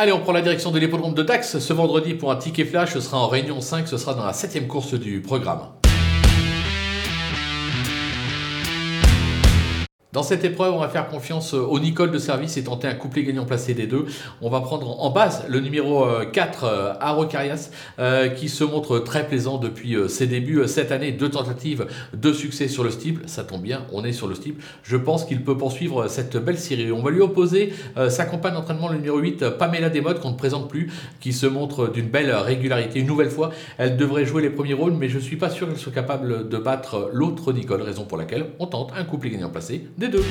Allez, on prend la direction de l'hippodrome de Dax ce vendredi pour un ticket flash. Ce sera en réunion 5, ce sera dans la septième course du programme. Dans cette épreuve, on va faire confiance au Nicole de service et tenter un couplet gagnant placé des deux. On va prendre en base le numéro 4, euh, Arocarias, euh, qui se montre très plaisant depuis euh, ses débuts. Cette année, deux tentatives de succès sur le steeple. Ça tombe bien, on est sur le steeple. Je pense qu'il peut poursuivre cette belle série. On va lui opposer sa compagne d'entraînement, le numéro 8, Pamela Desmodes, qu'on ne présente plus, qui se montre d'une belle régularité. Une nouvelle fois, elle devrait jouer les premiers rôles, mais je ne suis pas sûr qu'elle soit capable de battre l'autre Nicole, raison pour laquelle on tente un couplet gagnant placé des deux.